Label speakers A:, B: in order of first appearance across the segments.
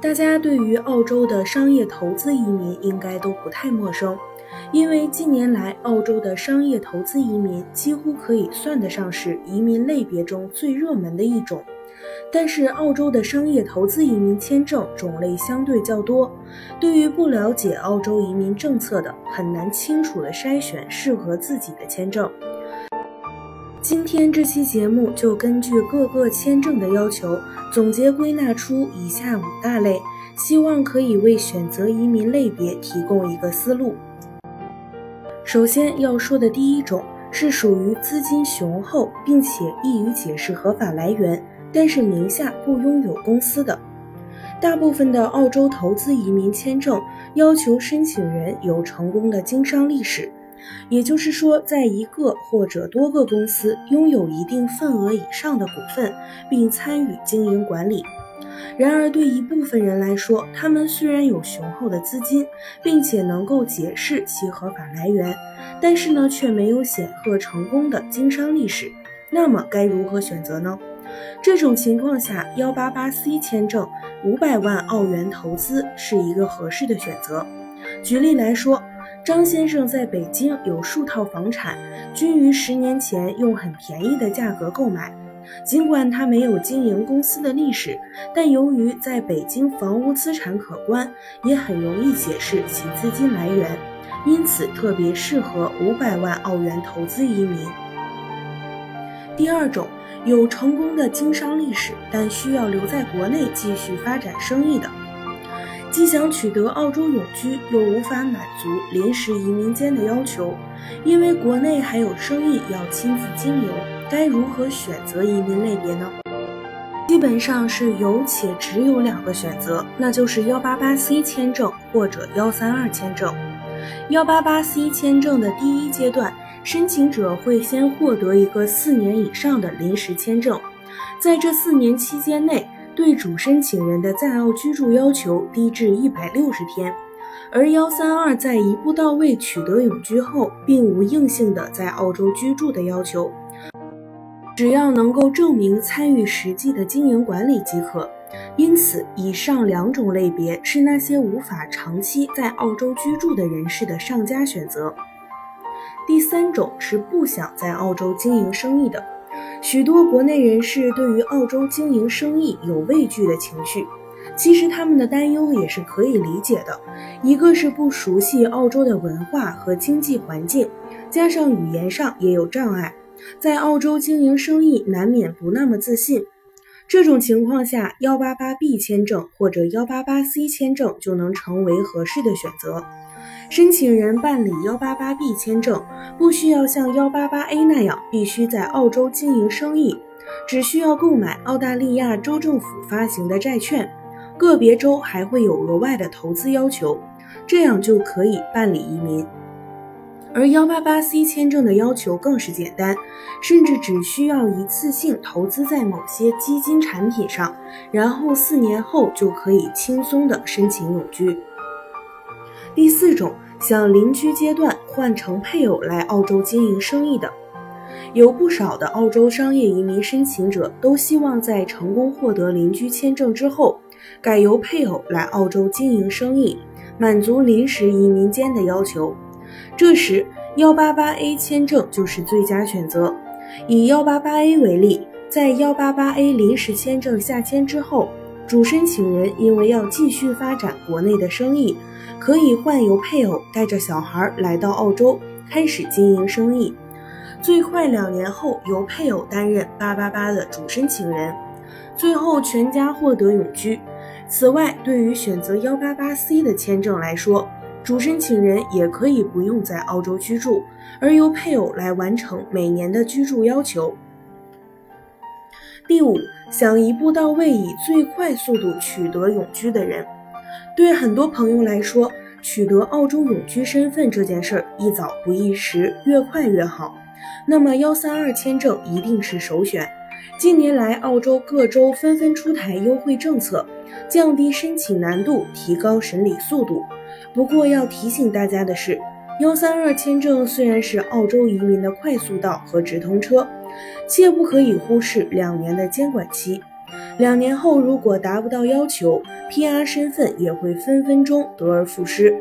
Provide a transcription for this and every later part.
A: 大家对于澳洲的商业投资移民应该都不太陌生，因为近年来澳洲的商业投资移民几乎可以算得上是移民类别中最热门的一种。但是，澳洲的商业投资移民签证种类相对较多，对于不了解澳洲移民政策的，很难清楚地筛选适合自己的签证。今天这期节目就根据各个签证的要求，总结归纳出以下五大类，希望可以为选择移民类别提供一个思路。首先要说的第一种是属于资金雄厚并且易于解释合法来源，但是名下不拥有公司的。大部分的澳洲投资移民签证要求申请人有成功的经商历史。也就是说，在一个或者多个公司拥有一定份额以上的股份，并参与经营管理。然而，对一部分人来说，他们虽然有雄厚的资金，并且能够解释其合法来源，但是呢，却没有显赫成功的经商历史。那么，该如何选择呢？这种情况下，幺八八 C 签证五百万澳元投资是一个合适的选择。举例来说。张先生在北京有数套房产，均于十年前用很便宜的价格购买。尽管他没有经营公司的历史，但由于在北京房屋资产可观，也很容易解释其资金来源，因此特别适合五百万澳元投资移民。第二种，有成功的经商历史，但需要留在国内继续发展生意的。既想取得澳洲永居，又无法满足临时移民间的要求，因为国内还有生意要亲自经营，该如何选择移民类别呢？基本上是有且只有两个选择，那就是幺八八 C 签证或者幺三二签证。幺八八 C 签证的第一阶段，申请者会先获得一个四年以上的临时签证，在这四年期间内。对主申请人的在澳居住要求低至一百六十天，而幺三二在一步到位取得永居后，并无硬性的在澳洲居住的要求，只要能够证明参与实际的经营管理即可。因此，以上两种类别是那些无法长期在澳洲居住的人士的上佳选择。第三种是不想在澳洲经营生意的。许多国内人士对于澳洲经营生意有畏惧的情绪，其实他们的担忧也是可以理解的。一个是不熟悉澳洲的文化和经济环境，加上语言上也有障碍，在澳洲经营生意难免不那么自信。这种情况下，幺八八 B 签证或者幺八八 C 签证就能成为合适的选择。申请人办理幺八八 B 签证，不需要像幺八八 A 那样必须在澳洲经营生意，只需要购买澳大利亚州政府发行的债券，个别州还会有额外的投资要求，这样就可以办理移民。而幺八八 C 签证的要求更是简单，甚至只需要一次性投资在某些基金产品上，然后四年后就可以轻松的申请永居。第四种，想邻居阶段换成配偶来澳洲经营生意的，有不少的澳洲商业移民申请者都希望在成功获得邻居签证之后，改由配偶来澳洲经营生意，满足临时移民间的要求。这时，幺八八 A 签证就是最佳选择。以幺八八 A 为例，在幺八八 A 临时签证下签之后。主申请人因为要继续发展国内的生意，可以换由配偶带着小孩来到澳洲开始经营生意，最快两年后由配偶担任八八八的主申请人，最后全家获得永居。此外，对于选择幺八八 C 的签证来说，主申请人也可以不用在澳洲居住，而由配偶来完成每年的居住要求。第五，想一步到位，以最快速度取得永居的人，对很多朋友来说，取得澳洲永居身份这件事儿宜早不宜迟，越快越好。那么幺三二签证一定是首选。近年来，澳洲各州纷纷出台优惠政策，降低申请难度，提高审理速度。不过要提醒大家的是，幺三二签证虽然是澳洲移民的快速道和直通车，切不可以忽视两年的监管期。两年后如果达不到要求，PR 身份也会分分钟得而复失。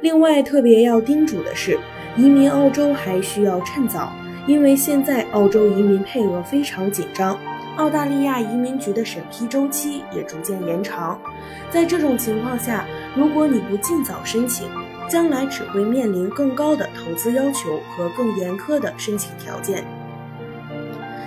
A: 另外，特别要叮嘱的是，移民澳洲还需要趁早。因为现在澳洲移民配额非常紧张，澳大利亚移民局的审批周期也逐渐延长。在这种情况下，如果你不尽早申请，将来只会面临更高的投资要求和更严苛的申请条件。